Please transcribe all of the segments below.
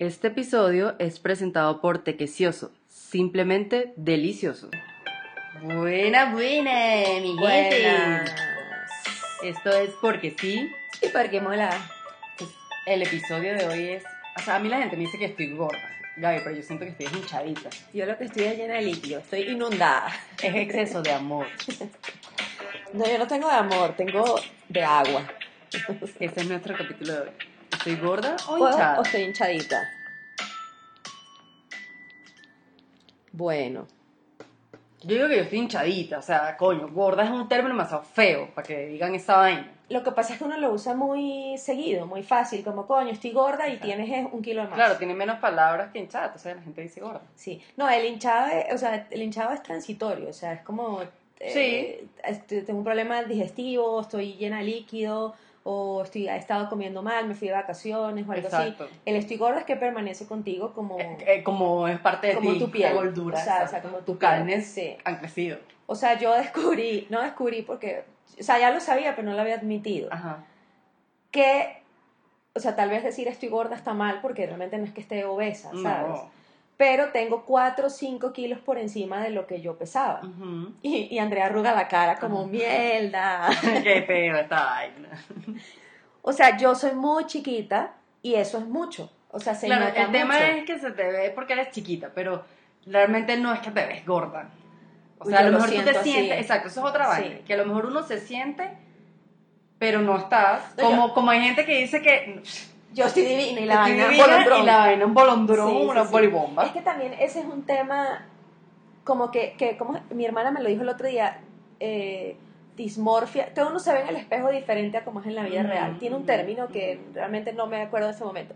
Este episodio es presentado por Tequecioso, simplemente delicioso. Buena, buena, mi gente. Buenas. Esto es porque sí. Y porque mola. Pues, el episodio de hoy es. O sea, a mí la gente me dice que estoy gorda, Gaby, pero yo siento que estoy hinchadita. Yo lo que estoy es llena de líquido, estoy inundada. Es exceso de amor. No, yo no tengo de amor, tengo de agua. Este es nuestro capítulo de hoy. ¿Estoy gorda o O, hinchada? o estoy hinchadita. Bueno, Yo digo que yo estoy hinchadita, o sea, coño, gorda es un término demasiado feo para que digan esa vaina. lo que pasa es que uno lo usa muy seguido, muy fácil, como coño, estoy gorda y tienes un kilo de más. Claro, tiene menos palabras que hinchada, entonces la gente dice gorda. Sí, no, el hinchado, es- o sea, el hinchado es transitorio, o sea, es como, eh, este, tengo un problema digestivo, estoy llena de líquido, o estoy, he estado comiendo mal, me fui de vacaciones o algo Exacto. así. El estoy gorda es que permanece contigo como, Eh, eh, como es parte de como ti, tu piel, gordura. o sea, o sea, como tu tus carnes sí. han crecido. O sea, yo descubrí, no descubrí porque, o sea, ya lo sabía, pero no lo había admitido, Ajá. que, o sea, tal vez decir estoy gorda está mal porque realmente no es que esté obesa, ¿sabes? No. Pero tengo 4 o 5 kilos por encima de lo que yo pesaba. Y, y Andrea arruga la cara como mierda. Qué feo esta vaina. O sea, yo soy muy chiquita y eso es mucho. O sea, se Claro, nota el tema es que se te ve porque eres chiquita, pero realmente no es que te ves gorda. O sea, a yo lo lo mejor tú te sientes, exacto, eso es otra Sí. vaina, que a lo mejor uno se siente, pero no estás. Como, como hay gente que dice que Yo estoy divina y la estoy vaina divina bolondrón. y la vaina un bolondrón, Sí, una sí. bolibomba. Es que también ese es un tema como que, que como mi hermana me lo dijo el otro día, eh, dismorfia, que uno se ve en el espejo diferente a como es en la vida Ujú, real. Tiene un término que realmente no me acuerdo en ese momento.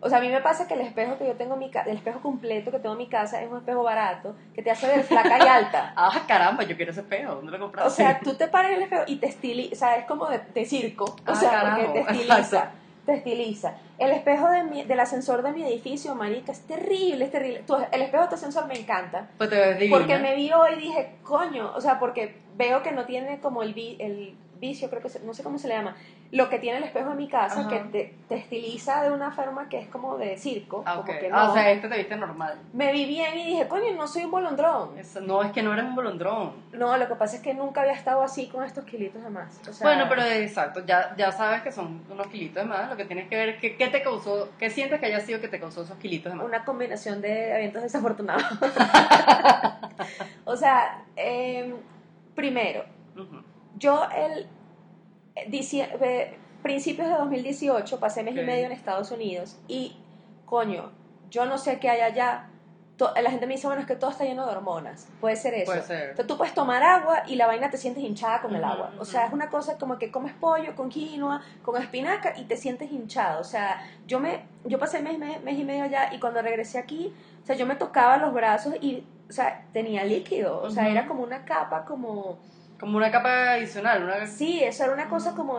O sea, a mí me pasa que el espejo que yo tengo en mi el espejo completo que tengo en mi casa es un espejo barato que te hace ver flaca y alta. Ah, caramba, yo quiero ese espejo, ¿dónde lo compraste? O sea, tú te paras en el espejo y te estiliza, o sea, es como de, de circo, o Ah, sea, porque te estiliza. Te estiliza. El espejo de mi- del ascensor de mi edificio, marica, es terrible, es terrible. Tu- el espejo de tu ascensor me encanta, pues te ves porque me vi hoy y dije, coño, o sea, porque veo que no tiene como el, vi- el vicio, creo que se- no sé cómo se le llama, lo que tiene el espejo de mi casa, Ajá. que te, te estiliza de una forma que es como de circo, Ah, como que Ah, no. o sea, este te viste normal. me vi bien y dije, coño, no soy un bolondrón. Eso- no, es que no eres un bolondrón. No, lo que pasa es que nunca había estado así con estos kilitos de más. O sea, Bueno, pero exacto, ya, ya sabes que son unos kilitos de más, lo que tienes que ver es que, qué te causó, qué sientes que haya sido que te causó esos kilitos de más. una combinación de eventos desafortunados. o sea, em, primero, Ujú. Yo el eh, dici- eh, principios de 2018 pasé mes y medio en Estados Unidos y, coño, yo no sé qué hay allá. La gente me dice, bueno, es que todo está lleno de hormonas. Puede ser eso. Puede ser. Entonces tú puedes tomar agua y la vaina te sientes hinchada con el agua. O sea, es una cosa como que comes pollo con quinoa, con espinaca y te sientes hinchado. O sea, yo me yo pasé mes, mes, mes y medio allá y cuando regresé aquí, o sea, yo me tocaba los brazos y, o sea, tenía líquido. O sea, era como una capa como... Como una capa adicional, una... Sí, eso era una cosa como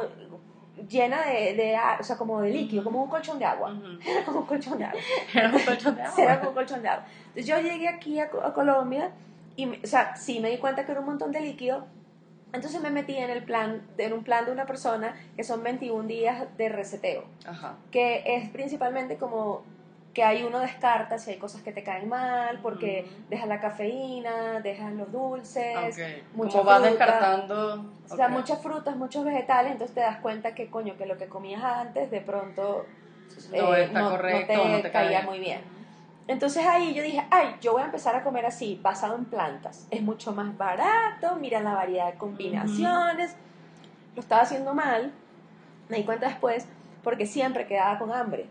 llena de, de o sea, como de líquido, como un colchón de agua. Era como un colchón de agua. Era un colchón de agua. Era como un colchón de agua. Entonces yo llegué aquí a, Co- a Colombia y, o sea, sí me di cuenta que era un montón de líquido. Entonces me metí en el plan, en un plan de una persona que son 21 días de reseteo, Ajá. que es principalmente como que ahí uno descarta si hay cosas que te caen mal, porque Ujú. dejas la cafeína, dejas los dulces, Ok. mucha Como vas descartando... o sea, muchas frutas, muchos vegetales, entonces te das cuenta que coño, que lo que comías antes de pronto No eh, está no- no correcto, te no te caía cae. muy bien. Entonces ahí yo dije, ay, yo voy a empezar a comer así, basado en plantas. Es mucho más barato, mira la variedad de combinaciones. Lo estaba haciendo mal, me di cuenta después, porque siempre quedaba con hambre.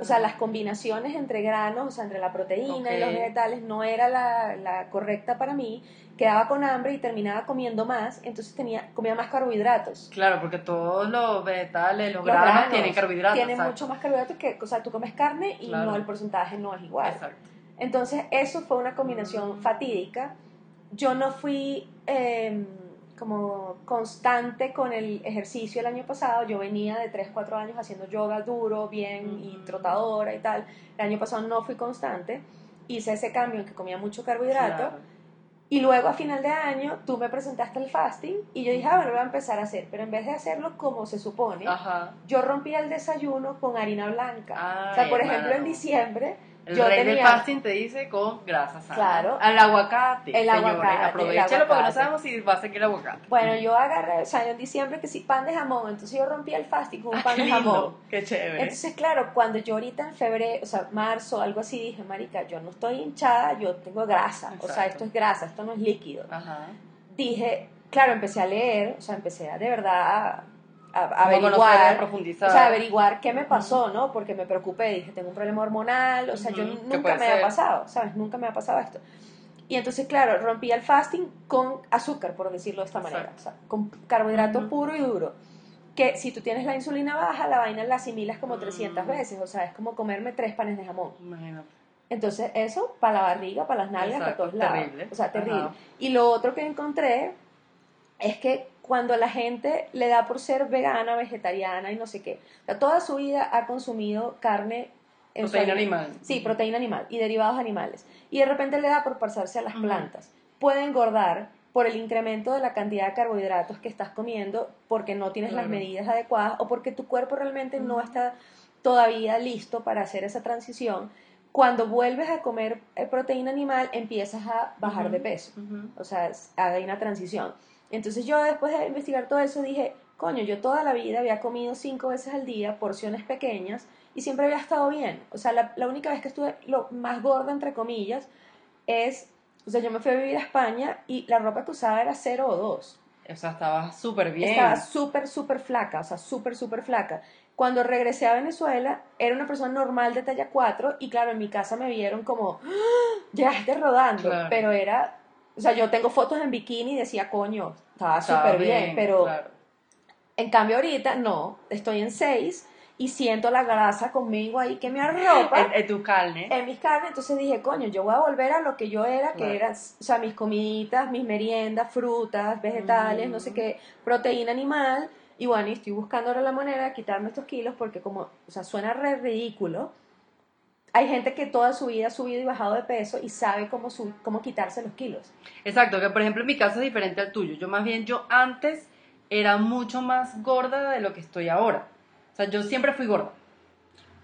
O sea, las combinaciones entre granos, o sea, entre la proteína y los vegetales no era la, la correcta para mí. Quedaba con hambre y terminaba comiendo más, entonces tenía, comía más carbohidratos. Claro, porque todos los vegetales, los, Los granos, granos tienen carbohidratos. Tienen mucho más carbohidratos que, o sea, tú comes carne y Claro. no el porcentaje no es igual. Exacto. Entonces, eso fue una combinación fatídica. Yo no fui eh, como constante con el ejercicio el año pasado. Yo venía de 3, 4 años haciendo yoga duro, bien, y trotadora y tal. El año pasado no fui constante. Hice ese cambio en que comía mucho carbohidrato. Claro. Y luego a final de año tú me presentaste el fasting y yo dije, ah, bueno, lo voy a empezar a hacer. Pero en vez de hacerlo como se supone, Ajá. yo rompí el desayuno con harina blanca. Ay, o sea, por ejemplo, en diciembre El yo rey del fasting te dice con grasa sana. Claro. Al aguacate. El señores, aguacate, Aprovechalo porque no sabemos si va a seguir el aguacate. Bueno, yo agarré, o sea, en diciembre que sí, pan de jamón, entonces yo rompí el fasting con un Ah, pan de jamón. Qué chévere. Entonces, claro, cuando yo ahorita en febrero, o sea, marzo, algo así, dije, marica, yo no estoy hinchada, yo tengo grasa. O sea, esto es grasa, esto no es líquido. Ajá. Dije, claro, empecé a leer, o sea, empecé a de verdad a, a averiguar. profundizar. O sea, averiguar qué me pasó, ¿no? Porque me preocupé, dije, tengo un problema hormonal, o sea, yo Ujú, ¿qué nunca me había ser? pasado, ¿sabes? Nunca me ha pasado esto. Y entonces, claro, rompí el fasting con azúcar, por decirlo de esta manera, Exacto. o sea, con carbohidrato Ujú. puro y duro. Que si tú tienes la insulina baja, la vaina la asimilas como 300 Mm. veces, o sea, es como comerme tres panes de jamón. Imagínate. Entonces, eso para la barriga, para las nalgas, para Exacto, todos lados. terrible. O sea, terrible. Ajá. Y lo otro que encontré es que cuando la gente le da por ser vegana, vegetariana y no sé qué, o sea, toda su vida ha consumido carne en Proteína animal. Sí, proteína animal y derivados animales. Y de repente le da por pasarse a las plantas. Puede engordar por el incremento de la cantidad de carbohidratos que estás comiendo porque no tienes las medidas adecuadas o porque tu cuerpo realmente no está todavía listo para hacer esa transición. Cuando vuelves a comer eh, proteína animal, empiezas a bajar de peso. O sea, hay una transición. Entonces yo después de investigar todo eso dije, coño, yo toda la vida había comido cinco veces al día, porciones pequeñas, y siempre había estado bien. O sea, la, la única vez que estuve lo más gorda, entre comillas, es, o sea, yo me fui a vivir a España y la ropa que usaba era 0 o 2. O sea, estaba súper bien. Estaba súper, súper flaca, o sea, súper, súper flaca. Cuando regresé a Venezuela, era una persona normal de talla 4 y claro, en mi casa me vieron como, ¡Ah! llegaste rodando, Claro. pero era, o sea, yo tengo fotos en bikini y decía, coño, estaba súper bien, pero claro. en cambio ahorita no, estoy en 6 y siento la grasa conmigo ahí que me arropa En, en tu carne. en mis carnes, entonces dije, coño, yo voy a volver a lo que yo era, que eran, o sea, mis comiditas, mis meriendas, frutas, vegetales, no sé Mm. qué, proteína animal, y bueno, y estoy buscando ahora la manera de quitarme estos kilos porque como, o sea, suena re ridículo, hay gente que toda su vida ha subido y bajado de peso y sabe cómo, cómo quitarse los kilos. Exacto, que por ejemplo en mi caso es diferente al tuyo. Yo más bien, yo antes era mucho más gorda de lo que estoy ahora. O sea, yo siempre fui gorda.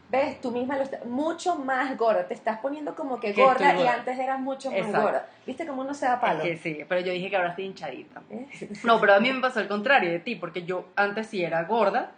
¿Ves? Tú misma lo estás, mucho más gorda, te estás poniendo como que Que gorda, y antes eras mucho más Exacto. gorda. ¿Viste cómo uno se da palo? Es que sí, pero yo dije que ahora estoy hinchadita. ¿Eh? No, pero a mí me pasó al contrario de ti, porque yo antes sí era gorda,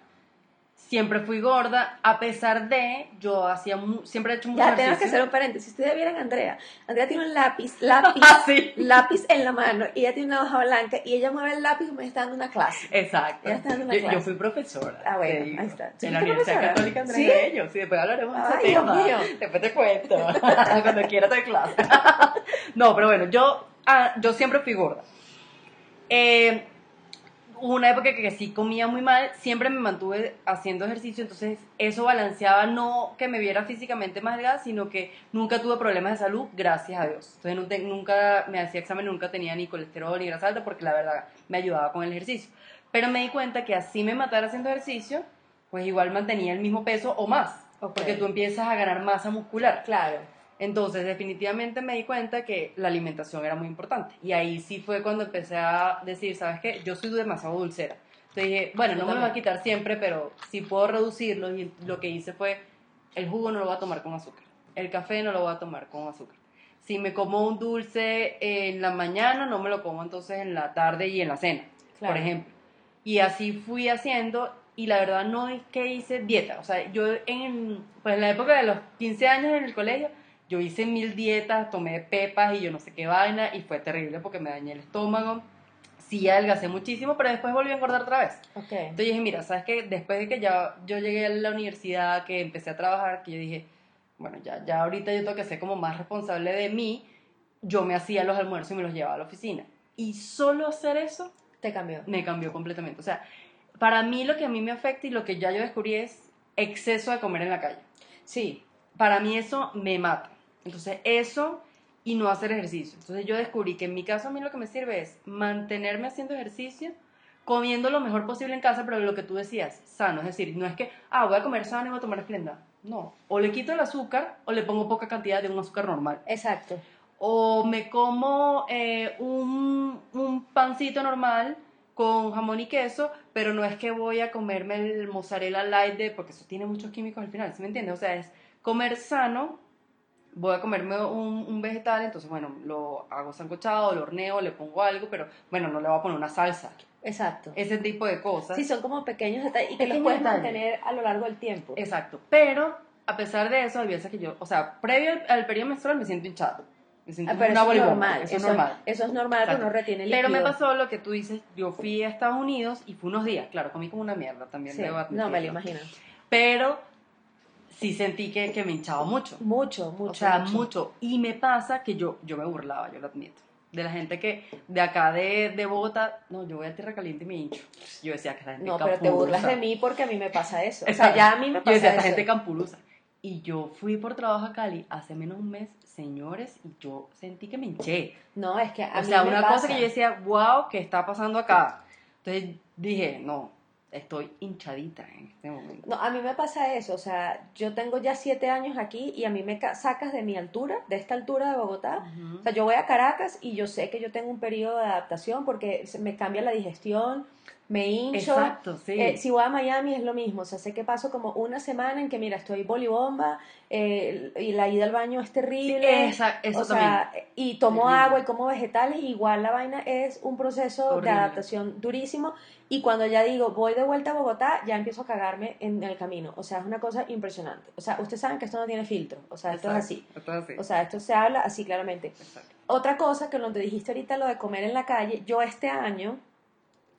siempre fui gorda, a pesar de, yo hacía, mu- siempre he hecho mucho Ya tenemos que ejercicio. hacer un paréntesis. Ustedes vieran a Andrea. Andrea tiene un lápiz, lápiz, Ah, sí. lápiz en la mano y ella tiene una hoja blanca y ella mueve el lápiz como si está dando una clase. Exacto. Ella está dando una Yo, clase. yo fui profesora. Ah, bueno, digo, ahí está. ¿Tú En la Universidad profesora? Católica Andrés ¿Sí? Bello. Sí, después hablaremos de ese Dios tema. mío. Después te cuento. Cuando quiera te clase. no, pero bueno, yo, ah, yo siempre fui gorda. Eh, hubo una época que sí comía muy mal, siempre me mantuve haciendo ejercicio, entonces eso balanceaba no que me viera físicamente más delgada, sino que nunca tuve problemas de salud, gracias a Dios. Entonces nunca me hacía examen, nunca tenía ni colesterol ni grasa alta, porque la verdad me ayudaba con el ejercicio. Pero me di cuenta que así me matara haciendo ejercicio, pues igual mantenía el mismo peso o más, Ok. porque tú empiezas a ganar masa muscular. Claro. Entonces, definitivamente me di cuenta que la alimentación era muy importante. Y ahí sí fue cuando empecé a decir, ¿sabes qué? Yo soy demasiado dulcera. Entonces dije, bueno, no me lo voy a quitar siempre, pero si puedo reducirlo. Y lo que hice fue, el jugo no lo voy a tomar con azúcar. El café no lo voy a tomar con azúcar. Si me como un dulce en la mañana, no me lo como entonces en la tarde y en la cena, Claro. por ejemplo. Y así fui haciendo y la verdad no es que hice dieta. O sea, yo en, pues en la época de los 15 años en el colegio, yo hice mil dietas, tomé pepas y yo no sé qué vaina y fue terrible porque me dañé el estómago. Sí, adelgacé muchísimo, pero después volví a engordar otra vez. Ok. Entonces dije, mira, ¿sabes qué? Después de que ya yo llegué a la universidad, que empecé a trabajar, que yo dije, bueno, ya, ya ahorita yo tengo que ser como más responsable de mí, yo me hacía los almuerzos y me los llevaba a la oficina. Y solo hacer eso Te cambió. me cambió completamente. O sea, para mí lo que a mí me afecta y lo que ya yo descubrí es exceso de comer en la calle. Sí. Para mí eso me mata. Entonces eso y no hacer ejercicio. Entonces yo descubrí que en mi caso a mí lo que me sirve es mantenerme haciendo ejercicio, comiendo lo mejor posible en casa, pero lo que tú decías, sano. Es decir, no es que, ah, voy a comer sano y voy a tomar esplenda. No. O le quito el azúcar o le pongo poca cantidad de un azúcar normal. Exacto. O me como eh, un, un pancito normal con jamón y queso, pero no es que voy a comerme el mozzarella light de, porque eso tiene muchos químicos al final, ¿sí me entiendes? O sea, es comer sano, voy a comerme un, un vegetal, entonces bueno, lo hago sancochado, lo horneo, le pongo algo, pero bueno, no le voy a poner una salsa. Exacto. Ese tipo de cosas. Sí, son como pequeños detalles y que los puedes detalles. mantener a lo largo del tiempo. Exacto. Pero, a pesar de eso, hay veces que yo, o sea, previo al, al periodo menstrual me siento hinchado. Me siento Ah, pero una eso es normal. Eso es normal. Eso es normal, pero Exacto. no retiene líquido. Pero me pasó lo que tú dices, yo fui a Estados Unidos y fue unos días, claro, comí como una mierda también, Sí, debo no, me lo imagino. Pero sí sentí que, que me hinchaba mucho. Mucho, mucho. o sea, mucho. Y me pasa que yo, yo me burlaba, yo lo admito. De la gente que de acá de, de Bogotá, no, yo voy a Tierra Caliente y me hincho. Yo decía que la gente No, pero te burlas de mí porque a mí me pasa eso. O sea, ya a mí me Yo pasa decía, eso. esta gente campurusa. Y yo fui por trabajo a Cali hace menos un mes, señores, y yo sentí que me hinché. No, es que a O mí sea, me una pasa. cosa que yo decía, wow, ¿qué está pasando acá? Entonces dije, no, estoy hinchadita en este momento. No, a mí me pasa eso, o sea, yo tengo ya siete años aquí y a mí me ca- sacas de mi altura, de esta altura de Bogotá. O sea, yo voy a Caracas y yo sé que yo tengo un periodo de adaptación porque se- me cambia la digestión, me hincho. Exacto, sí. Eh, si voy a Miami es lo mismo, o sea, sé que paso como una semana en que, mira, estoy bolibomba eh, y la ida al baño es terrible. Esa- eso o sea, y tomo agua y como vegetales, y igual la vaina es un proceso Horrible. de adaptación durísimo. Y cuando ya digo, voy de vuelta a Bogotá, ya empiezo a cagarme en el camino. O sea, es una cosa impresionante. O sea, ustedes saben que esto no tiene filtro. O sea, esto es así. Esto es así. O sea, esto se habla así claramente. Exacto. Otra cosa que lo te dijiste ahorita, lo de comer en la calle, yo este año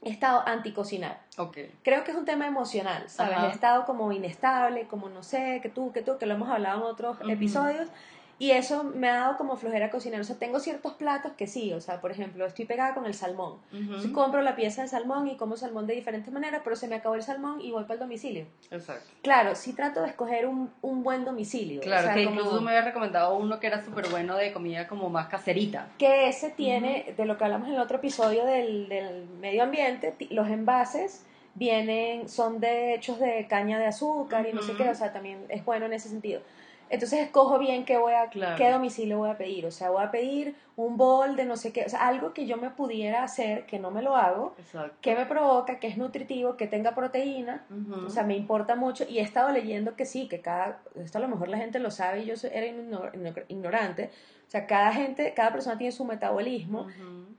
he estado anti-cocinar. Ok. Creo que es un tema emocional, ¿sabes? Ajá. He estado como inestable, como no sé, que tú, que tú, que lo hemos hablado en otros episodios. Y eso me ha dado como flojera cocinar. O sea, tengo ciertos platos que sí. O sea, por ejemplo, estoy pegada con el salmón. Entonces, compro la pieza de salmón y como salmón de diferentes maneras, pero se me acabó el salmón y voy para el domicilio. Exacto. Claro, sí trato de escoger un, un buen domicilio. Claro, o sea, que como- incluso me había recomendado uno que era súper bueno de comida como más caserita. que ese tiene, de lo que hablamos en el otro episodio del, del medio ambiente, los envases vienen, son de hechos de caña de azúcar y no sé qué, o sea, también es bueno en ese sentido. Entonces escojo bien qué voy a, Claro. qué domicilio voy a pedir, o sea, voy a pedir un bol de no sé qué, o sea, algo que yo me pudiera hacer, que no me lo hago, Exacto. que me provoca, que es nutritivo, que tenga proteína, Ujú. o sea, me importa mucho y he estado leyendo que sí, que cada, esto a lo mejor la gente lo sabe y yo era ignor- ignor- ignorante, o sea, cada gente, cada persona tiene su metabolismo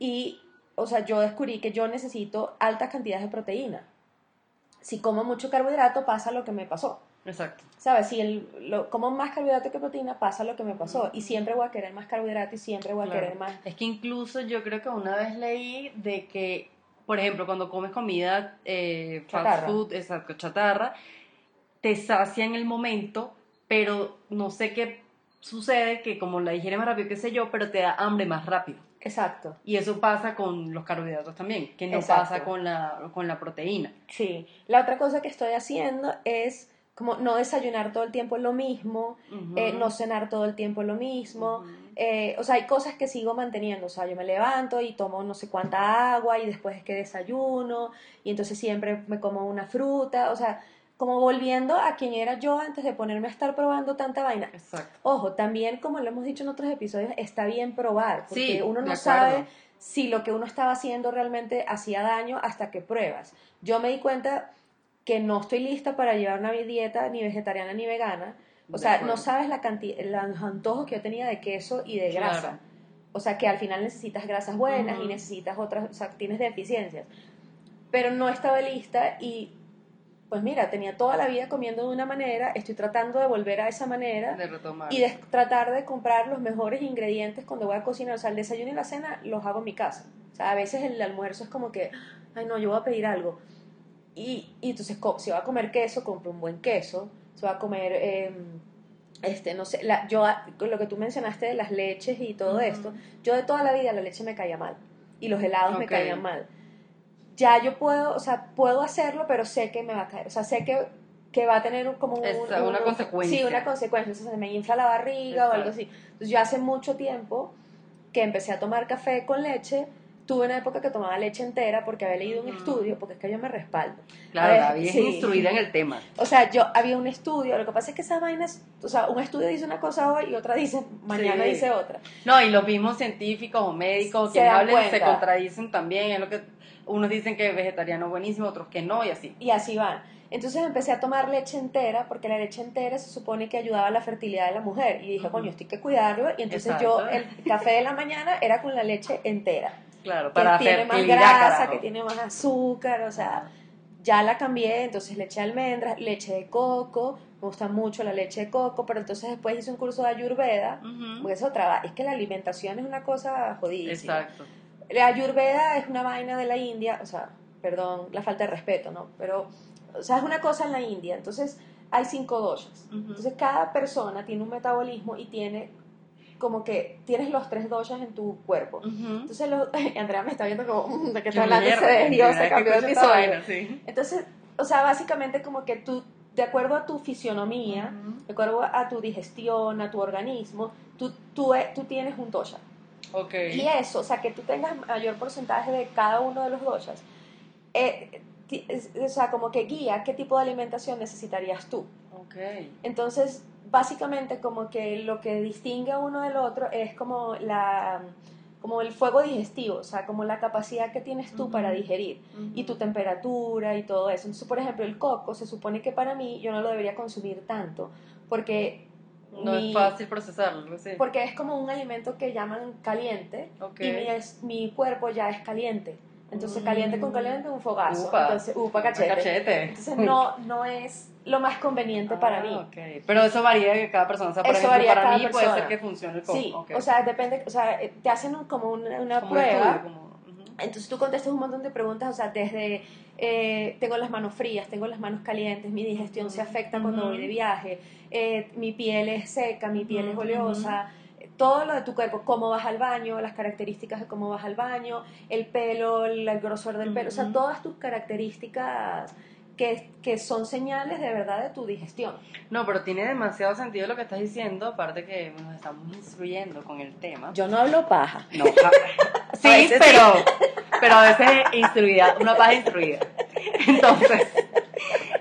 y, o sea, yo descubrí que yo necesito altas cantidades de proteína. Si como mucho carbohidrato pasa lo que me pasó. Exacto. ¿Sabes? Si el, lo, como más carbohidrato que proteína pasa lo que me pasó. Y siempre voy a querer más carbohidrato y siempre voy a Claro. querer más. Es que incluso yo creo que una vez leí de que, por ejemplo, cuando comes comida eh, fast food, exacto, chatarra, te sacia en el momento, pero no sé qué sucede, que como la digieres más rápido, qué sé yo, pero te da hambre más rápido. Exacto. Y eso pasa con los carbohidratos también, que no Exacto. pasa con la, con la proteína. Sí. La otra cosa que estoy haciendo es como no desayunar todo el tiempo lo mismo, eh, no cenar todo el tiempo lo mismo. Eh, o sea, hay cosas que sigo manteniendo. O sea, yo me levanto y tomo no sé cuánta agua y después es que desayuno y entonces siempre me como una fruta. O sea, como volviendo a quien era yo antes de ponerme a estar probando tanta vaina. Exacto. Ojo, también como lo hemos dicho en otros episodios, está bien probar, porque Sí, uno no sabe si lo que uno estaba haciendo realmente hacía daño hasta que pruebas. Yo me di cuenta que no estoy lista para llevar una dieta ni vegetariana ni vegana. O De sea, acuerdo. no sabes la cantidad, los antojos que yo tenía de queso y de Claro. grasa. O sea, que al final necesitas grasas buenas y necesitas otras, o sea, tienes deficiencias. Pero no estaba lista y, pues mira, tenía toda la vida comiendo de una manera, estoy tratando de volver a esa manera De retomar. y de tratar de comprar los mejores ingredientes cuando voy a cocinar. O sea, el desayuno y la cena los hago en mi casa. O sea, a veces el almuerzo es como que, ay no, yo voy a pedir algo. Y, y entonces, si va a comer queso, compro un buen queso. Si va a comer, eh, este, no sé, la, yo, lo que tú mencionaste de las leches y todo esto, yo de toda la vida la leche me caía mal. Y los helados me caían mal. Ya yo puedo, o sea, puedo hacerlo, pero sé que me va a caer. O sea, sé que, que va a tener un- como un, Esa, una un- consecuencia. Sí, una consecuencia. O sea, se me infla la barriga o algo así. Entonces yo hace mucho tiempo que empecé a tomar café con leche tuve una época que tomaba leche entera porque había leído un estudio, porque es que yo me respaldo. Claro, ver, Gaby es sí. instruida en el tema. O sea, yo había un estudio, lo que pasa es que esas vainas, o sea, un estudio dice una cosa hoy y otra dice, mañana Sí. dice otra. No, y los mismos científicos o médicos Se que hablen se cuenta. contradicen también. Es lo que unos dicen que es vegetariano buenísimo, otros que no, y así. Y así van. Entonces empecé a tomar leche entera porque la leche entera se supone que ayudaba a la fertilidad de la mujer. Y dije, Ujú. coño, esto hay que cuidarlo. Y entonces Exacto. yo, el café de la mañana era con la leche entera. Claro, Que para tiene más grasa, carajo. que tiene más azúcar, o sea, ya la cambié, entonces leche de almendras, leche de coco, me gusta mucho la leche de coco, pero entonces después hice un curso de ayurveda, Ujú. porque es otra, va- es que la alimentación es una cosa jodidísima. Exacto. La ayurveda es una vaina de la India, o sea, perdón la falta de respeto, ¿no? Pero, o sea, es una cosa en la India, entonces hay cinco doshas. Entonces cada persona tiene un metabolismo y tiene como que tienes los tres doshas en tu cuerpo. Ujú. Entonces, los, Andrea me está viendo como, "Mm, ¿de qué está hablando? Se desvió, se cambió de episodio. vaina, sí. Entonces, o sea, básicamente como que tú, de acuerdo a tu fisionomía, Ujú. de acuerdo a tu digestión, a tu organismo, tú, tú, eh, tú tienes un dosha. Ok. Y eso, o sea, que tú tengas mayor porcentaje de cada uno de los doshas, eh, o sea, como que guía qué tipo de alimentación necesitarías tú. Ok. Entonces, básicamente como que lo que distingue a uno del otro es como la como el fuego digestivo, o sea, como la capacidad que tienes tú para digerir y tu temperatura y todo eso. Entonces, por ejemplo, el coco se supone que para mí yo no lo debería consumir tanto porque No mi- es fácil procesarlo, así. porque es como un alimento que llaman caliente Ok. y mi, es- mi cuerpo ya es caliente. Entonces, Mm. caliente con caliente un fogazo. Upa. Entonces, upa cachete. Cachete. Entonces, no, no es lo más conveniente para Ah, mí. Pero eso varía de cada persona. O sea, por Eso ejemplo, varía para cada mí puede ser que funcione el. Sí, o sea, depende, o sea, eh, te hacen un- como una, una Como un prueba, estudio, como- ujú. entonces tú contestas un montón de preguntas, o sea, desde eh, tengo las manos frías, tengo las manos calientes, mi digestión se afecta cuando Ujú. voy de viaje, eh, mi piel es seca, mi piel es oleosa, eh, todo lo de tu cuerpo, cómo vas al baño, las características de cómo vas al baño, el pelo, el, grosor del pelo, o sea, todas tus características que, que son señales de verdad de tu digestión. No, pero tiene demasiado sentido lo que estás diciendo, aparte que nos estamos instruyendo con el tema. Yo no hablo paja. No, sí, pero, pero a veces instruida, una paja instruida. Entonces,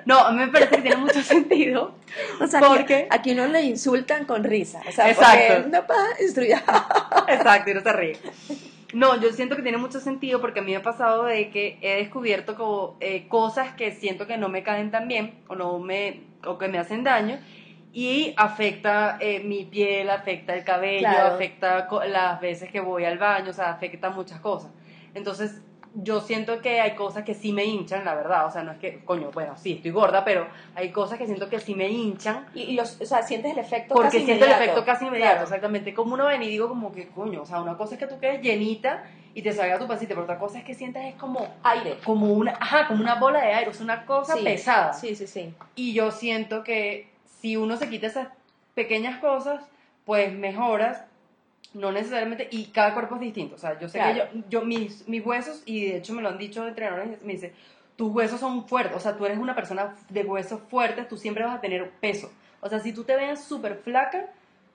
no, a mí me parece que tiene mucho sentido. O sea, ¿Por aquí, aquí no le insultan con risa. O sea, Exacto. porque una paja instruida. Exacto, y no se ríe. No, yo siento que tiene mucho sentido porque a mí me ha pasado de que he descubierto como eh, cosas que siento que no me caen tan bien o no me o que me hacen daño y afecta eh, mi piel, afecta el cabello, Claro. afecta las veces que voy al baño, o sea, afecta muchas cosas. Entonces, yo siento que hay cosas que sí me hinchan, la verdad, o sea, no es que, coño, bueno, sí, estoy gorda, pero hay cosas que siento que sí me hinchan Y, y los, o sea, sientes el efecto porque casi siento el inmediato. efecto casi inmediato, Claro. exactamente. Como uno ven y digo como que, coño, o sea, una cosa es que tú quedes llenita y te salga tu pasita, pero otra cosa es que sientas es como, Aire. como una, ajá, como una bola de aire, es una cosa Sí, pesada. Sí, sí, sí. Y yo siento que si uno se quita esas pequeñas cosas, pues mejoras, no necesariamente, y cada cuerpo es distinto. O sea, yo sé Claro. que yo, yo mis, mis huesos, y de hecho me lo han dicho entrenadores, me dice, tus huesos son fuertes, o sea, tú eres una persona de huesos fuertes, tú siempre vas a tener peso. O sea, si tú te ves súper flaca,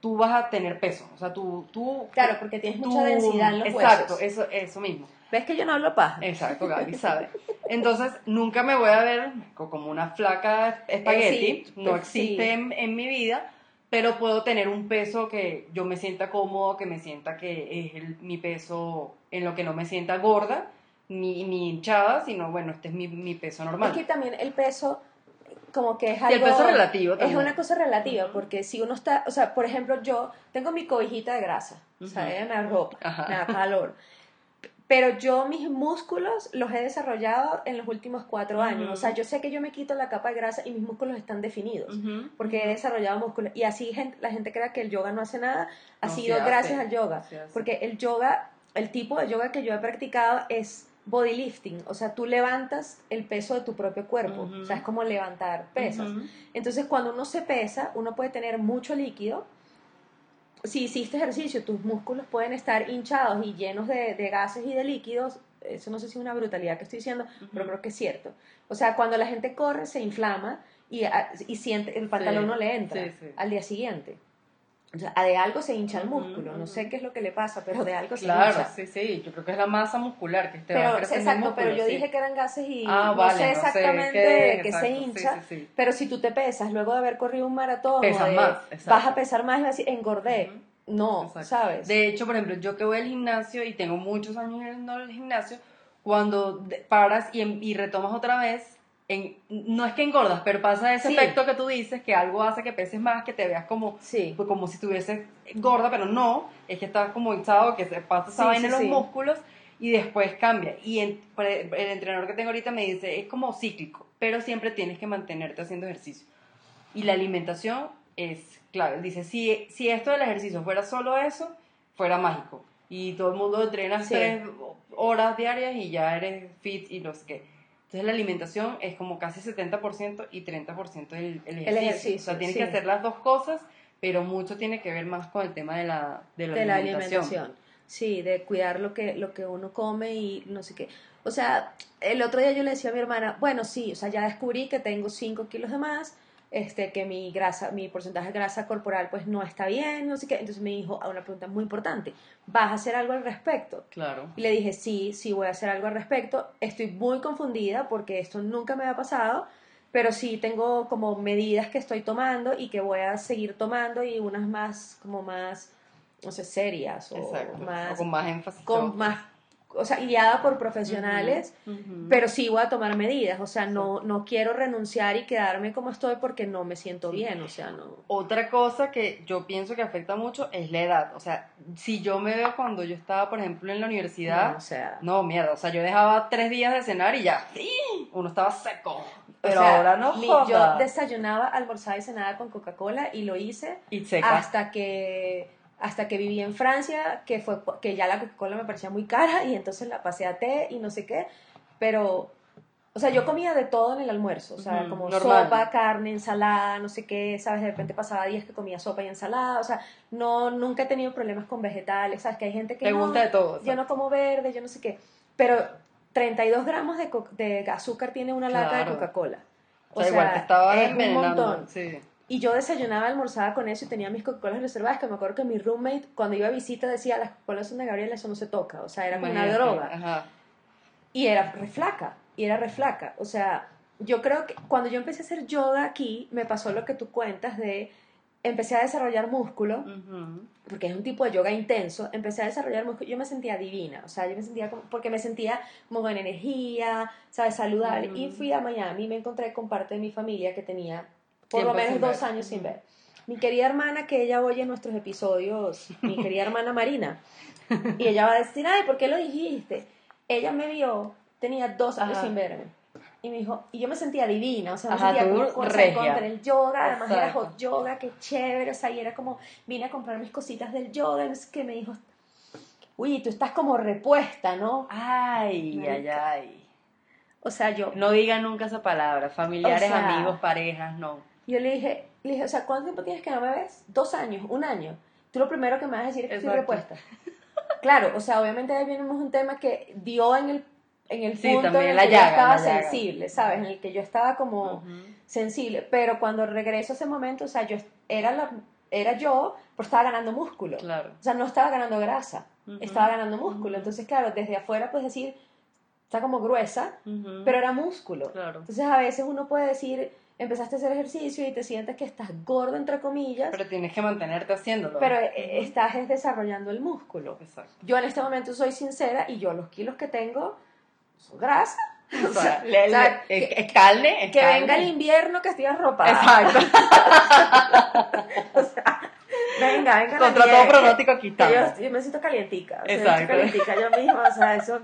tú vas a tener peso. O sea, tú... tú Claro, porque tienes tú- mucha densidad en los Exacto, huesos. eso, eso mismo. ¿Ves que yo no hablo paja? Exacto, Gaby sabe. Entonces, nunca me voy a ver co- como una flaca espagueti, Eh, sí, no pues, existe sí. en, en mi vida, pero puedo tener un peso que yo me sienta cómodo, que me sienta que es el- mi peso en lo que no me sienta gorda, ni, ni hinchada, sino bueno, este es mi, mi peso normal. Es que también el peso, como que es algo... el peso relativo Es también. una cosa relativa, porque si uno está, o sea, por ejemplo, yo tengo mi cobijita de grasa, o sea, Ujú. ella me arropa, me da calor. Pero yo mis músculos los he desarrollado en los últimos cuatro años. O sea, yo sé que yo me quito la capa de grasa y mis músculos están definidos. Porque he desarrollado músculos. Y así la gente cree que el yoga no hace nada. Ha No, sido gracias al yoga. Porque el yoga, el tipo de yoga que yo he practicado es body lifting. O sea, tú levantas el peso de tu propio cuerpo. Ujú. O sea, es como levantar pesas. Entonces, cuando uno se pesa, uno puede tener mucho líquido. Si hiciste ejercicio, tus músculos pueden estar hinchados y llenos de, de gases y de líquidos. Eso no sé si es una brutalidad que estoy diciendo, pero creo que es cierto. O sea, cuando la gente corre, se inflama y, a- y siente, el pantalón Sí, no le entra sí, sí. al día siguiente. O sea, de algo se hincha el músculo. No sé qué es lo que le pasa, pero de algo se Claro, hincha. sí, sí. Yo creo que es la masa muscular que te va Pero, el exacto, pero músculo, yo sí. dije que eran gases y Ah, no vale, sé no sé exactamente qué, exacto, se hincha. sí, sí. Pero si tú te pesas luego de haber corrido un maratón, Pesas de- más, exacto. vas a pesar más y vas a decir, engordé. No, Exacto. ¿sabes? De hecho, por ejemplo, yo que voy al gimnasio y tengo muchos años yendo al gimnasio, cuando paras y, em- y retomas otra vez, en, no es que engordas, pero pasa ese Sí. efecto que tú dices, que algo hace que peses más, que te veas como, Sí. pues, como si estuvieses gorda, pero no, es que estás como hinchado, que se pasa esa Sí, vaina en los músculos y después cambia. Y el, el entrenador que tengo ahorita me dice, es como cíclico, pero siempre tienes que mantenerte haciendo ejercicio. Y la alimentación es clave. Dice, si, si esto del ejercicio fuera solo eso, fuera mágico. Y todo el mundo entrena tres horas diarias y ya eres fit y no sé qué. Entonces la alimentación es como casi 70% y 30% el, el ejercicio. ejercicio, O sea, tienes sí. que hacer las dos cosas, pero mucho tiene que ver más con el tema de la, de la de la alimentación. alimentación. Sí, de cuidar lo que, lo que uno come y no sé qué. O sea, el otro día yo le decía a mi hermana, bueno, sí, o sea, ya descubrí que tengo 5 kilos de más, este, que mi grasa, mi porcentaje de grasa corporal pues no está bien, no sé qué. Entonces me dijo a una pregunta muy importante, ¿vas a hacer algo al respecto? Claro. Y le dije, sí, sí voy a hacer algo al respecto. Estoy muy confundida porque esto nunca me ha pasado, pero sí tengo como medidas que estoy tomando y que voy a seguir tomando y unas más, como más, no sé, serias o Exacto. más, O con más énfasis. con más, o sea, guiada por profesionales. Pero sí voy a tomar medidas, o sea, no, no quiero renunciar y quedarme como estoy porque no me siento Sí. bien, o sea, no. Otra cosa que yo pienso que afecta mucho es la edad. O sea, si yo me veo cuando yo estaba, por ejemplo, en la universidad, No, o sea, no, mierda, o sea, yo dejaba tres días de cenar y ya, ¡sí! uno estaba seco. Pero o sea, ahora no mi-. Yo desayunaba, almorzaba y cenaba con Coca-Cola y lo hice Y hasta que hasta que viví en Francia, que fue que ya la Coca-Cola me parecía muy cara y entonces la pasé a té y no sé qué, pero o sea, yo comía de todo en el almuerzo, o sea, como normal. sopa, carne, ensalada, no sé qué, sabes, de repente pasaba días que comía sopa y ensalada, o sea, no nunca he tenido problemas con vegetales, sabes, que hay gente que Te no, gusta de todo. yo no como verde, yo no sé qué, pero 32 gramos de, de azúcar tiene una lata de. Coca-Cola. O sea, igual te estaba es un montón. Sí. Y yo desayunaba, almorzaba con eso y tenía mis Coca-Colas reservadas, que me acuerdo que mi roommate, cuando iba a visita, decía, las Coca-Colas son de Gabriela, eso no se toca. O sea, era como una droga. Ajá. Y era re flaca, y era re flaca. O sea, yo creo que cuando yo empecé a hacer yoga aquí, me pasó lo que tú cuentas de, empecé a desarrollar músculo, porque es un tipo de yoga intenso, empecé a desarrollar músculo, yo me sentía divina, o sea, yo me sentía como, porque me sentía como con energía, ¿sabes? Saludable. Y fui a Miami y me encontré con parte de mi familia que tenía por lo menos dos ver. años sin ver. Mi querida hermana, que ella oye nuestros episodios, mi querida hermana Marina, y ella va a decir, ay, ¿por qué lo dijiste? Ella me vio, tenía dos años Ajá. sin verme. Y me dijo, y yo me sentía divina, o sea, me Ajá, sentía como con, o sea, regia. con el yoga, además era Exacto. hot yoga, qué chévere, o sea, y era como, vine a comprar mis cositas del yoga, sé qué, me dijo, uy, tú estás como repuesta, ¿no? Ay, ay, Marica. ay. O sea, yo, No digan nunca esa palabra. Familiares, O sea- amigos, parejas, no. Yo le dije, le dije, o sea, ¿cuánto tiempo tienes que no me ves? Dos años, un año. Tú lo primero que me vas a decir es que estoy repuesta. Claro, o sea, obviamente ahí venimos un tema que dio en el, en el Sí, punto en el que llaga, yo estaba sensible, ¿sabes? En el que yo estaba como Ujú. sensible. Pero cuando regreso a ese momento, o sea, yo era, la, era yo, pero estaba ganando músculo. Claro. O sea, no estaba ganando grasa, estaba ganando músculo. Entonces, claro, desde afuera puedes decir, está como gruesa, pero era músculo. Claro. Entonces, a veces uno puede decir, empezaste a hacer ejercicio y te sientes que estás gordo, entre comillas, Pero tienes que mantenerte haciéndolo. pero eh, estás es desarrollando el músculo. Exacto. Yo en este momento soy sincera y yo los kilos que tengo son grasa. O sea, le- o sea, le- es, es carne, es Que carne. venga el invierno que estoy arropada. Exacto. Venga, venga. la Contra todo que- pronóstico aquí que yo, me siento calientica. O sea, Exacto. Estoy calientica yo misma, o sea, eso.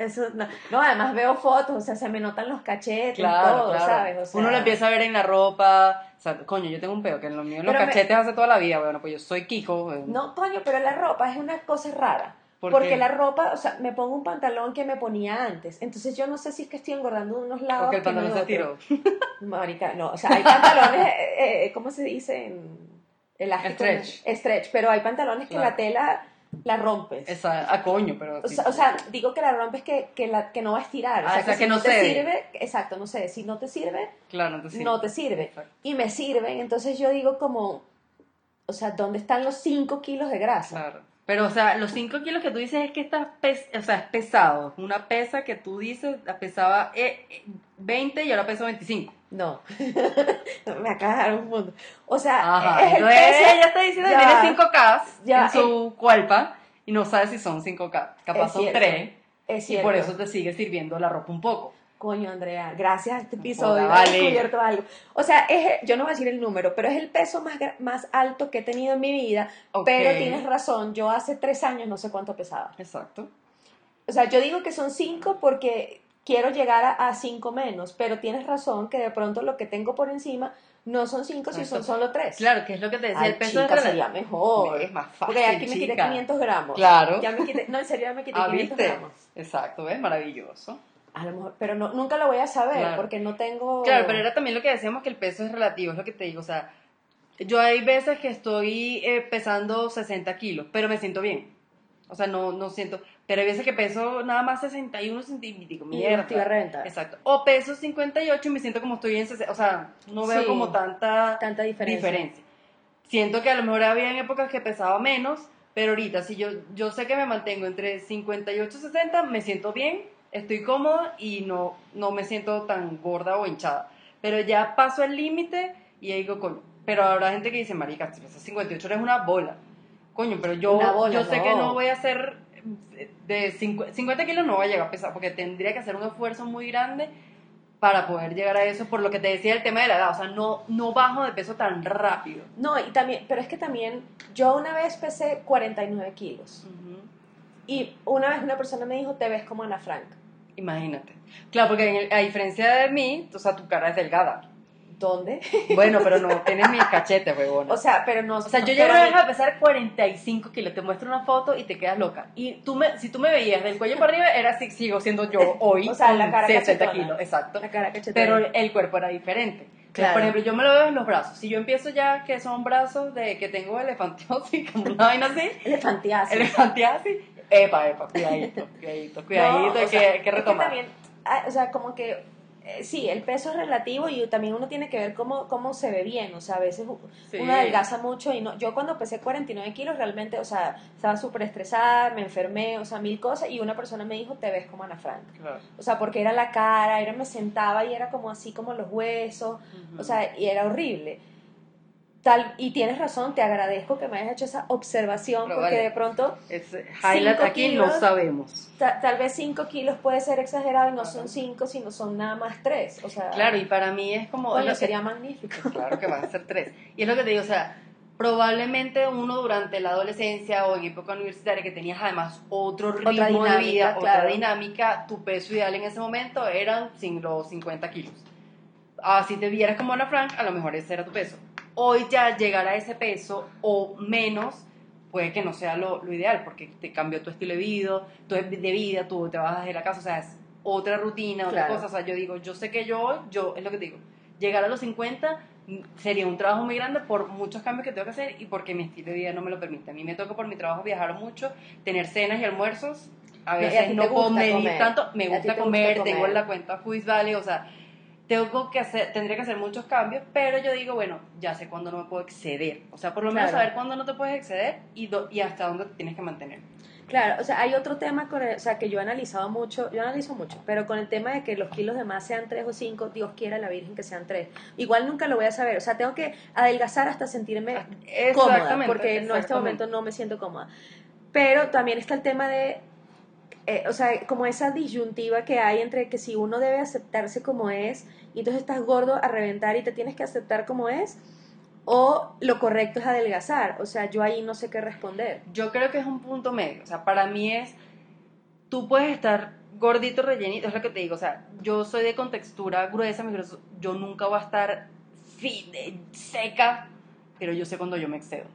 Eso, no. no, además veo fotos, o sea, se me notan los cachetes, Claro, todo, claro. ¿sabes? O sea, Uno lo empieza a ver en la ropa. O sea, coño, yo tengo un peo que en lo mío en los me- cachetes hace toda la vida. Bueno, pues yo soy Kiko. No, coño, pero la ropa es una cosa rara. ¿Por porque qué? la ropa, o sea, me pongo un pantalón que me ponía antes. Entonces yo no sé si es que estoy engordando de unos lados. Porque el pantalón se estiró. Marica, no, o sea, hay pantalones, eh, eh, ¿cómo se dice? Elástico. Stretch. Stretch, pero hay pantalones que Claro. la tela la rompes. Esa, a coño, pero. O sea, o sea, digo que la rompes que, que, la, que no va a estirar. Ah, o sea, si que no te sirve, exacto, no sé, si no te sirve, claro, entonces sí. no te sirve. Exacto. Y me sirven, entonces yo digo como, o sea, ¿dónde están los 5 kilos de grasa? Claro. Pero, o sea, los 5 kilos que tú dices es que estás pes o sea, es pesado. Una pesa que tú dices, la pesaba eh, eh, 20 y ahora pesa 25. No, me acaba de dar un punto. O sea, Ajá. es el peso. ella está diciendo que Ya. tiene 5K Ya, en su cuerpa y no sabe si son 5K. Capaz son cierto. 3 Es y cierto. por eso te sigue sirviendo la ropa un poco. Coño, Andrea, gracias a este episodio he vale. descubierto algo. O sea, es, yo no voy a decir el número, pero es el peso más, más alto que he tenido en mi vida. Pero tienes razón, yo hace tres años no sé cuánto pesaba. Exacto. O sea, yo digo que son cinco porque quiero llegar a, a cinco menos, pero tienes razón que de pronto lo que tengo por encima no son cinco, si son solo tres. Claro, que es lo que te decía, Ay, el peso chica, es sería mejor. Es más fácil, Porque aquí me quité chica. 500 gramos. Claro. Ya me quité, no, en serio, ya me quité Ah, 500 ¿viste? gramos. Exacto, ¿ves? Maravilloso. A lo mejor, pero no, nunca lo voy a saber Claro. porque no tengo... Claro, pero era también lo que decíamos que el peso es relativo, es lo que te digo, o sea, yo hay veces que estoy eh, pesando 60 kilos, pero me siento bien. O sea, no, no siento, pero hay veces que peso nada más 61 centímetros, Y mierda. a reventar. Exacto. O peso 58 y me siento como estoy en 60, o sea, no veo Sí. como tanta Tanta diferencia. diferencia. Siento que a lo mejor había épocas que pesaba menos, pero ahorita si yo, yo sé que me mantengo entre 58 y 60, me siento bien, estoy cómoda y no, no me siento tan gorda o hinchada. Pero ya paso el límite y ahí digo, coño, pero habrá gente que dice, marica, si pesas 58 eres una bola. Coño, pero yo, bola, yo sé que no voy a hacer de 50, 50 kilos no voy a llegar a pesar porque tendría que hacer un esfuerzo muy grande para poder llegar a eso, por lo que te decía el tema de la edad, o sea, no, no bajo de peso tan rápido. No, y también, pero es que también, yo una vez pesé 49 kilos. Y una vez una persona me dijo, te ves como Ana Frank. Imagínate. Claro, porque en el- a diferencia de mí, o sea, tu cara es delgada. ¿Dónde? Bueno, pero no tienes mis cachetes, huevona. O sea, pero no... O sea, yo no, llegué pero a pesar 45 kilos, te muestro una foto y te quedas loca. Y tú me, si tú me veías del cuello para arriba, era así, sigo siendo yo hoy, O sea, la cara 60 cachetona. kilos, exacto. La cara cachetona. Pero el cuerpo era diferente. Claro. Por ejemplo, yo me lo veo en los brazos. Si yo empiezo ya que son brazos de que tengo elefantiasis, como una vaina así, Elefantiasis. elefantiasis, epa, epa, cuidadito, cuidadito, cuidadito, No, hay sea, que, que es retomar. también, ah, o sea, como que eh, sí, el peso es relativo y también uno tiene que ver cómo, cómo se ve bien. O sea, a veces Sí. uno adelgaza mucho y no. Yo cuando pesé 49 kilos realmente, o sea, estaba súper estresada, me enfermé, o sea, mil cosas y una persona me dijo, te ves como Ana Frank. Claro. O sea, porque era la cara, era me sentaba y era como así como los huesos, o sea, y era horrible. Tal, y tienes razón, te agradezco que me hayas hecho esa observación Pero porque vale. de pronto Es, highlight aquí no kilos. sabemos. ta- tal vez 5 kilos puede ser exagerado y no son 5, sino son nada más 3. O sea, Claro, y para mí es como... es coño, lo que- sería magnífico. Claro que van a ser tres. Y es lo que te digo, o sea, probablemente uno durante la adolescencia o en época universitaria que tenías además otro ritmo de dinámica, vida, claro. otra dinámica, tu peso ideal en ese momento eran los 50 kilos. Si te vieras como Ana Frank, a lo mejor ese era tu peso. Hoy ya llegar a ese peso o menos puede que no sea lo, lo ideal porque te cambió tu estilo de vida, tu de vida, tú te vas de la casa, o sea, es otra rutina, otra Claro. cosa. O sea, yo digo, yo sé que yo, yo, es lo que te digo, llegar a los 50 mm, sería un trabajo muy grande por muchos cambios que tengo que hacer y porque mi estilo de vida no me lo permite. A mí me toca por mi trabajo viajar mucho, tener cenas y almuerzos. A a veces no comer. tanto, me A gusta comer, tengo en la cuenta Foodies Valley, o sea, tengo que hacer, tendría que hacer muchos cambios, pero yo digo, bueno, ya sé cuándo no me puedo exceder. O sea, por lo menos Claro. saber cuándo no te puedes exceder y, do- y hasta dónde te tienes que mantener. Claro, o sea, hay otro tema con el- o sea, que yo he analizado mucho, yo analizo mucho, pero con el tema de que los kilos de más sean 3 o 5, Dios quiera la Virgen que sean 3. Igual nunca lo voy a saber, o sea, tengo que adelgazar hasta sentirme cómoda, Exactamente, porque no, en este momento no me siento cómoda. Pero también está el tema de, eh, o sea, como esa disyuntiva que hay entre que si uno debe aceptarse como es, y entonces estás gordo a reventar y te tienes que aceptar como es, o lo correcto es adelgazar. O sea, yo ahí no sé qué responder. Yo creo que es un punto medio. O sea, para mí es. Tú puedes estar gordito, rellenito, es lo que te digo. O sea, yo soy de contextura gruesa, yo nunca voy a estar fit, eh, seca, pero yo sé cuando yo me excedo.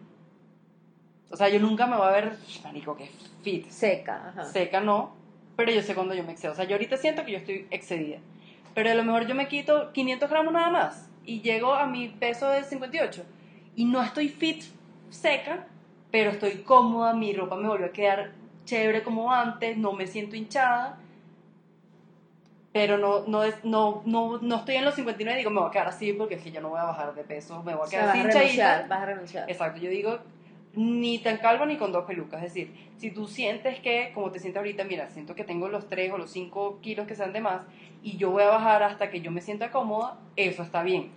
O sea, yo nunca me voy a ver, marico, que fit. Seca. Ajá. Seca no, pero yo sé cuando yo me excedo. O sea, yo ahorita siento que yo estoy excedida. Pero a lo mejor yo me quito 500 gramos nada más y llego a mi peso de 58 y no estoy fit seca, pero estoy cómoda, mi ropa me volvió a quedar chévere como antes, no me siento hinchada. pero no, no, es, no, no, no estoy en los 59 y digo, me voy a quedar así porque es que yo no voy a bajar de peso, me voy a O sea, quedar vas a así renunciar, vas a renunciar. Exacto, yo digo, ni tan calva ni con dos pelucas. Es decir, si tú sientes que, como te sientes ahorita, mira, siento que tengo los 3 o los 5 kilos que sean de más y yo voy a bajar hasta que yo me sienta cómoda, eso está bien.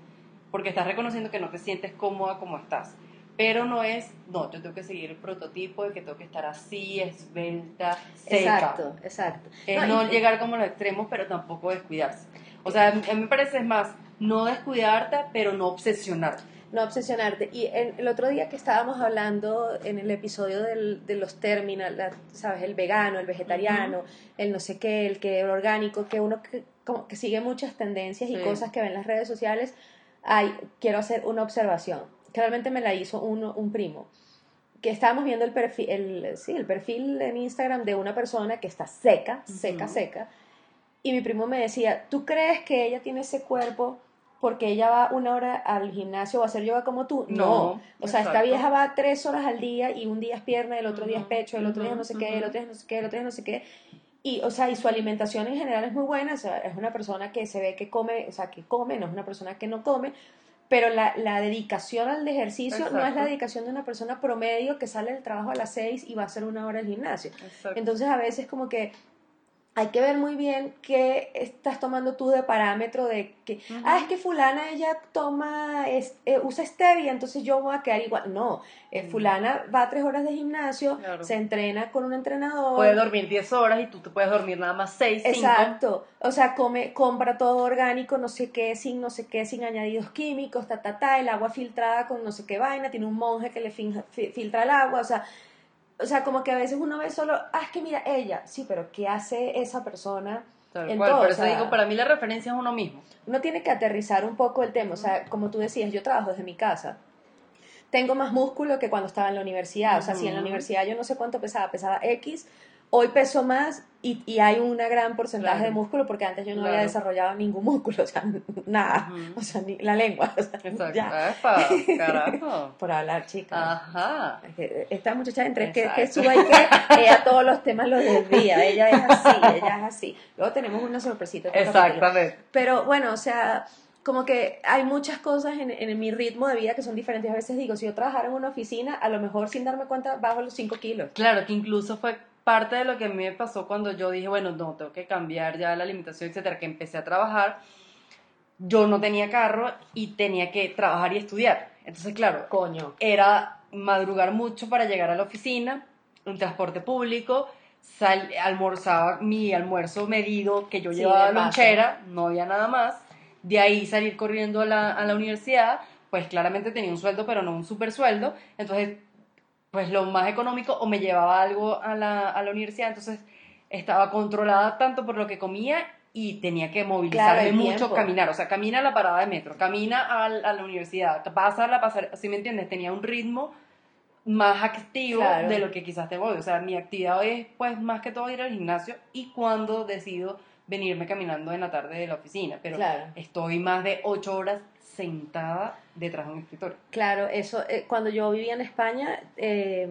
Porque estás reconociendo que no te sientes cómoda como estás. Pero no es, no, yo tengo que seguir el prototipo de que tengo que estar así, esbelta, seca. Exacto, exacto. Es No, llegar como a los extremos, pero tampoco descuidarse. O sea, a mí me parece más, no descuidarte, pero no obsesionarte. No obsesionarte. Y en- el otro día que estábamos hablando en el episodio del- de los términos, ¿sabes? El vegano, el vegetariano, el no sé qué, el que el orgánico, que uno que, como que sigue muchas tendencias y cosas que ven en las redes sociales, hay, quiero hacer una observación, que realmente me la hizo uno, un primo que estábamos viendo el perfil, el, sí, el perfil en Instagram de una persona que está seca, seca, seca, y mi primo me decía, ¿tú crees que ella tiene ese cuerpo porque ella va una hora al gimnasio o a hacer yoga como tú? No. No, O sea, esta vieja va tres horas al día y un día es pierna, el otro día es pecho, el otro día es no sé qué, el otro día es no sé qué, el otro día es no sé qué. Y, o sea, y su alimentación en general es muy buena, o sea, es una persona que se ve que come, o sea, que come, no es una persona que no come, pero la, la dedicación al ejercicio no es la dedicación de una persona promedio que sale del trabajo a las 6 y va a hacer una hora al gimnasio. Exacto. Entonces a veces como que hay que ver muy bien qué estás tomando tú de parámetro de que, ah, es que fulana ella toma, es- eh, usa stevia, entonces yo voy a quedar igual. No, eh, fulana va a tres horas de gimnasio, Claro. se entrena con un entrenador. Puedes dormir 10 horas y tú te puedes dormir nada más 6, 5. Exacto, o sea, come, compra todo orgánico, no sé qué, sin no sé qué, sin añadidos químicos, ta, ta, ta, el agua filtrada con no sé qué vaina, tiene un monje que le finja- fi- filtra el agua, o sea, o sea, como que a veces uno ve solo, ah, es que mira, ella, sí, pero ¿qué hace esa persona? Tal en cual, todo, por o eso sea- digo, para mí la referencia es uno mismo. Uno tiene que aterrizar un poco el tema, o sea, como tú decías, yo trabajo desde mi casa. Tengo más músculo que cuando estaba en la universidad, o sea, si en la universidad yo no sé cuánto pesaba, pesaba X, hoy peso más y, y hay un gran porcentaje Claro. de músculo porque antes yo no Claro. había desarrollado ningún músculo, o sea, nada, o sea, ni la lengua, o sea, Exacto. ya, Epa, carajo. por hablar, chica. Ajá. Esta muchacha entre que, que suba y que ella todos los temas los desvía, ella es así, ella es así. Luego tenemos una sorpresita. Exactamente. Pero bueno, o sea, como que hay muchas cosas en, en mi ritmo de vida que son diferentes. A veces digo, si yo trabajara en una oficina, a lo mejor sin darme cuenta bajo los 5 kilos. Claro, que incluso fue parte de lo que a mí me pasó cuando yo dije, bueno, no, tengo que cambiar ya la alimentación, etcétera, que empecé a trabajar. Yo no tenía carro y tenía que trabajar y estudiar. Entonces, claro, Coño. era madrugar mucho para llegar a la oficina, un transporte público, sal, almorzaba mi almuerzo medido que yo Sí, llevaba lonchera, no había nada más, de ahí salir corriendo a la, a la universidad, pues claramente tenía un sueldo, pero no un super sueldo, entonces, pues lo más económico, o me llevaba algo a la, a la universidad, entonces estaba controlada tanto por lo que comía y tenía que movilizarme Claro, mucho, caminar, o sea, camina a la parada de metro, camina al- a, la universidad, pasa a la pasarela, ¿sí me entiendes? Tenía un ritmo más activo Claro. de lo que quizás tengo hoy, o sea, mi actividad hoy es pues más que todo ir al gimnasio y cuando decido venirme caminando en la tarde de la oficina, pero Claro. estoy más de ocho horas sentada detrás de un escritorio. Claro, eso, eh, cuando yo vivía en España, eh,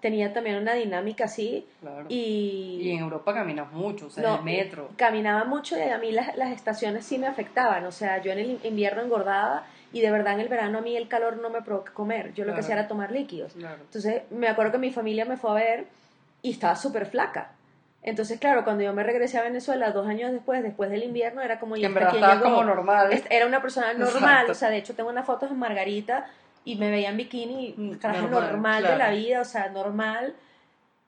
tenía también una dinámica así Claro. y... Y en Europa caminas mucho, o sea, No, en el metro. caminaba mucho y a mí las, las estaciones sí me afectaban. O sea, yo en el invierno engordaba y de verdad en el verano a mí el calor no me provoca comer. Yo lo que Claro. hacía era tomar líquidos. Claro. Entonces me acuerdo que mi familia me fue a ver y estaba súper flaca. Entonces, claro, cuando yo me regresé a Venezuela dos años después, después del invierno, era como... ¿y Que en esta verdad llegó? como normal. Est- Era una persona normal, Exacto. o sea, de hecho tengo unas fotos en Margarita y me veía en bikini, traje normal, normal, de la vida, o sea, normal.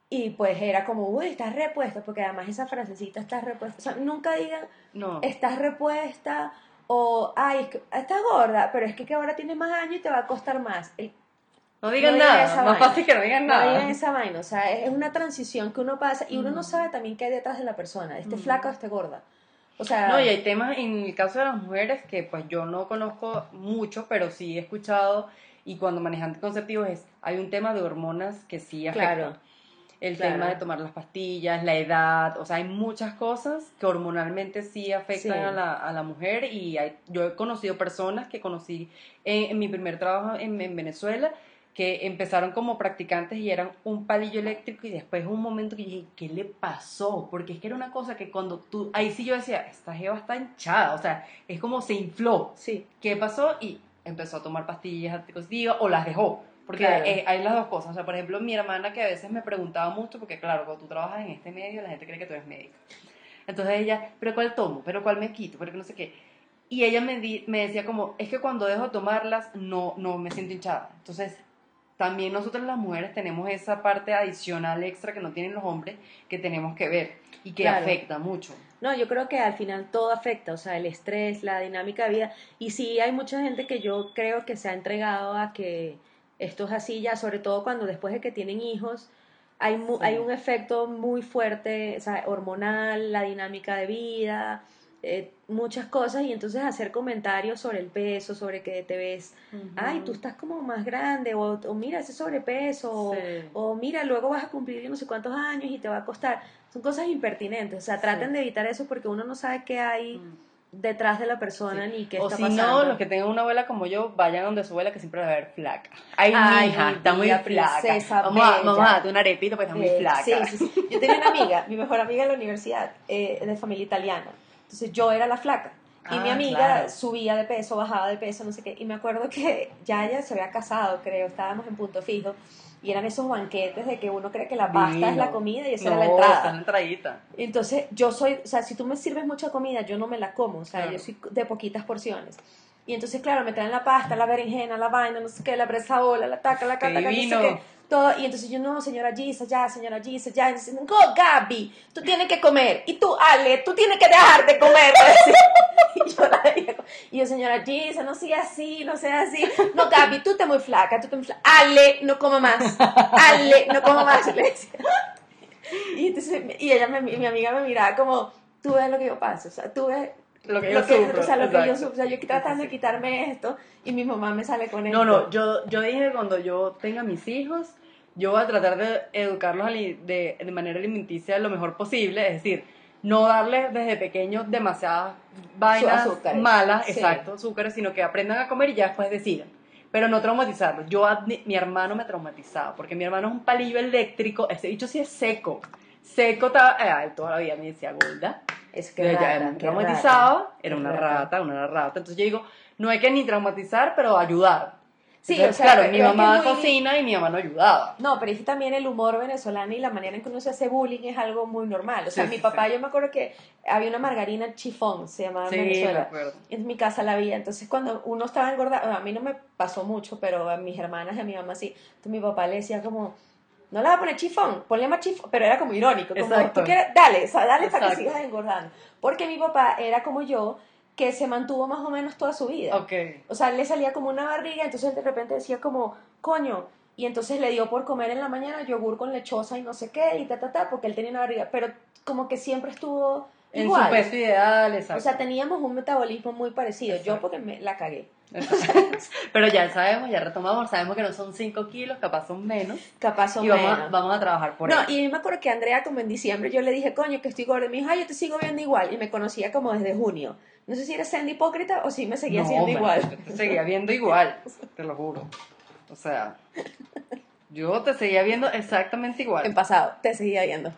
Y pues era como, uy, estás repuesta, porque además esa frasecita, estás repuesta. O sea, nunca digan, No. estás repuesta o, ay, es que estás gorda, pero es que, que ahora tienes más años y te va a costar más. El- No digan no digan nada, esa más vaina. fácil que no digan no nada. digan esa vaina, o sea, es una transición que uno pasa y uno no Mm. sabe también qué hay detrás de la persona, esté Mm. flaca o esté gorda. O sea, No, y hay temas en el caso de las mujeres que pues yo no conozco mucho, pero sí he escuchado y cuando manejan anticonceptivos es, hay un tema de hormonas que sí afectan. claro, El claro. tema de tomar las pastillas, la edad, o sea, hay muchas cosas que hormonalmente sí afectan Sí. A, la, a la mujer y hay- yo he conocido personas que conocí en, en mi primer trabajo en, en Venezuela que empezaron como practicantes y eran un palillo eléctrico y después un momento que dije, ¿qué le pasó? Porque es que era una cosa que cuando tú, ahí sí yo decía, esta jeva está hinchada, o sea, es como se infló. Sí. ¿Qué pasó? Y empezó a tomar pastillas anticonceptivas o las dejó. Porque Claro. eh, hay las dos cosas. O sea, por ejemplo, mi hermana que a veces me preguntaba mucho, porque claro, cuando tú trabajas en este medio, la gente cree que tú eres médica. Entonces ella, ¿pero cuál tomo? ¿Pero cuál me quito? ¿Pero que no sé qué? Y ella me, di- me decía como, es que cuando dejo de tomarlas, no, no me siento hinchada. Entonces, también nosotros las mujeres tenemos esa parte adicional extra que no tienen los hombres, que tenemos que ver y que Claro. afecta mucho. No, yo creo que al final todo afecta, o sea, el estrés, la dinámica de vida. Y sí, hay mucha gente que yo creo que se ha entregado a que esto es así ya, sobre todo cuando después de que tienen hijos, hay, mu- Sí. hay un efecto muy fuerte, o sea, hormonal, la dinámica de vida, eh, muchas cosas, y entonces hacer comentarios sobre el peso, sobre que te ves, ay, tú estás como más grande, o, o mira ese sobrepeso, o- Sí. o mira, luego vas a cumplir no sé cuántos años y te va a costar. Son cosas impertinentes, o sea, Sí. traten de evitar eso porque uno no sabe qué hay Mm. detrás de la persona ni qué O está si pasando. no, los que tengan una abuela como yo, vayan donde su abuela que siempre va a ver flaca. Ay, Ay, mi está muy flaca. Vamos a, vamos a darte una arepita porque está muy flaca. Sí. Yo tenía una amiga, mi mejor amiga en la universidad, eh, de familia italiana. Entonces yo era la flaca. Y Ah, mi amiga claro. subía de peso, bajaba de peso, no sé qué. Y me acuerdo que ya ella se había casado, creo, estábamos en punto fijo. Y eran esos banquetes de que uno cree que la pasta es la comida y esa no, era la entrada. está en entradita. Entonces, yo soy, o sea, si tú me sirves mucha comida, yo no me la como, o sea, Claro. yo soy de poquitas porciones. Y entonces, claro, me traen la pasta, la berenjena, la vaina, no sé qué, la bresaola, la taca, la cata, no sé qué, todo. Y entonces yo, no, señora Gisa, ya, señora Gisa, ya. Y entonces, no, Gaby, tú tienes que comer. Y tú, Ale, tú tienes que dejar de comer. y yo la y yo, señora Gisa, no sea así, no sea así. No, Gaby, tú estás muy flaca, tú estás muy flaca. Ale, no coma más. Ale, no coma más. Y, entonces, y ella, me, mi amiga me miraba como, tú ves lo que yo paso, o sea, tú ves Lo que yo lo que, sufro. o sea, lo que yo sufro. O sea, yo tratando de quitarme esto y mi mamá me sale con esto. No, no, yo, yo dije que cuando yo tenga mis hijos, yo voy a tratar de educarlos de, de manera alimenticia lo mejor posible, es decir, no darles desde pequeños demasiadas vainas azúcares. malas, Sí. exacto, azúcares, sino que aprendan a comer y ya después decidan. Pero no traumatizarlos. Yo, mi hermano me traumatizaba, porque mi hermano es un palillo eléctrico, ese bicho sí es seco. Seco, estaba, ay, toda la vida me decía, Golda, Es que que ya rata, era traumatizado, rata, era una rata. rata, una rata. Entonces yo digo, no hay que ni traumatizar, pero ayudar. Sí, Entonces, o sea, claro, mi mamá muy- cocina y mi mamá no ayudaba. No, pero es que también el humor venezolano y la manera en que uno se hace bullying es algo muy normal. O sea, Sí, mi papá, sí. yo me acuerdo que había una margarina chifón, se llamaba en Sí, me Venezuela. acuerdo. En mi casa la había. Entonces, cuando uno estaba engordado, a mí no me pasó mucho, pero a mis hermanas y a mi mamá sí. Entonces, mi papá le decía como, no le vas a poner chifón, ponle más chifón. Pero era como irónico, como, Exacto. tú quieres, dale, o sea, dale para que Exacto. sigas engordando. Porque mi papá era como yo, que se mantuvo más o menos toda su vida. Ok. O sea, le salía como una barriga, entonces de repente decía como, coño, y entonces le dio por comer en la mañana yogur con lechosa y no sé qué, y ta, ta, ta, porque él tenía una barriga, pero como que siempre estuvo En igual. su peso ideal, exacto. O sea, teníamos un metabolismo muy parecido. Yo porque me la cagué. Pero ya sabemos, ya retomamos, sabemos que no son 5 kilos, capaz son menos. Capaz son y vamos a, menos. vamos a trabajar por no, ello. y me acuerdo que Andrea, como en diciembre, yo le dije, coño, que estoy gorda. Y me dijo, ay, yo te sigo viendo igual. Y me conocía como desde junio. No sé si eres siendo hipócrita o si me seguía No, siendo igual. Te seguía viendo igual, te lo juro. O sea, yo te seguía viendo exactamente igual. En pasado, te seguía viendo.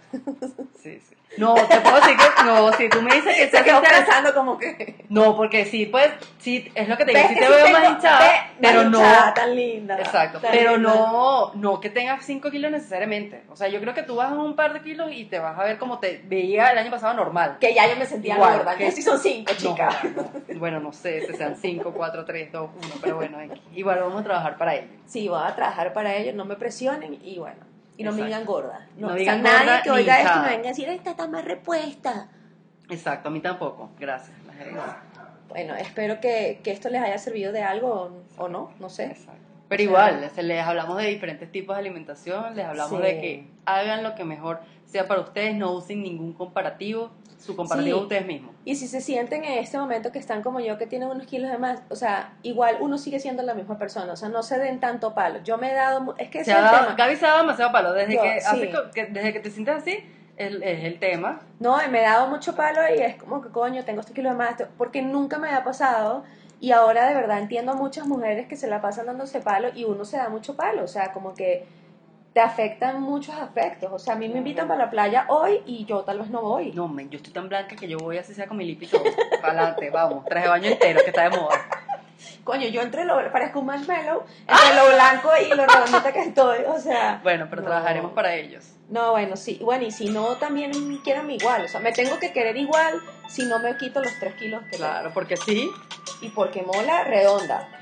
Sí, sí. No, te puedo decir que no, si tú me dices que Se estás pensando como que... No, porque sí, pues, sí, es lo que te digo, ¿Ves sí te veo más hinchada, pero no, tan linda. exacto, pero no, no que tengas 5 kilos necesariamente, o sea, yo creo que tú bajas un par de kilos y te vas a ver como te veía el año pasado normal. Que ya yo me sentía gorda. que- sí son cinco, No, chicas. no, bueno, no sé si sean 5, 4, 3, 2, 1, pero bueno, igual vamos a trabajar para ello. Sí, voy a trabajar para ellos, no me presionen y bueno. Y no me digan gorda. No o sea, digan nadie gorda que oiga esto me venga a decir, esta está más repuesta. Exacto, a mí tampoco, gracias. la gerencia. Bueno, espero que, que esto les haya servido de algo o, o no, no sé. Exacto. Pero O sea, igual, se les hablamos de diferentes tipos de alimentación, les hablamos Sí. de que hagan lo que mejor sea para ustedes, no usen ningún comparativo, su comparativo Sí. ustedes mismos. Y si se sienten en este momento que están como yo, que tienen unos kilos de más, o sea, igual uno sigue siendo la misma persona, o sea, no se den tanto palo. Yo me he dado, es que Se ha dado. Gaby se ha dado demasiado palo, desde, Yo, que, sí. hace que- desde que te sientes así, es, es el tema. No, me he dado mucho palo y es como que coño, tengo este kilo de más, porque nunca me había pasado Y ahora de verdad entiendo a muchas mujeres que se la pasan dándose palo y uno se da mucho palo, o sea, como que te afectan muchos aspectos. O sea, a mí me invitan para la playa hoy y yo tal vez no voy. No, men, yo estoy tan blanca que yo voy así sea con mi lip y todo. Para adelante, vamos. Traje baño entero, que está de moda. Coño, yo entre lo, parezco un marshmallow, entre lo blanco y lo redondita que estoy, o sea... Bueno, pero no. trabajaremos para ellos. No, bueno, sí. Bueno, y si no, también quieren igual. O sea, me tengo que querer igual si no me quito los tres kilos que Claro, porque sí. Y porque mola, redonda.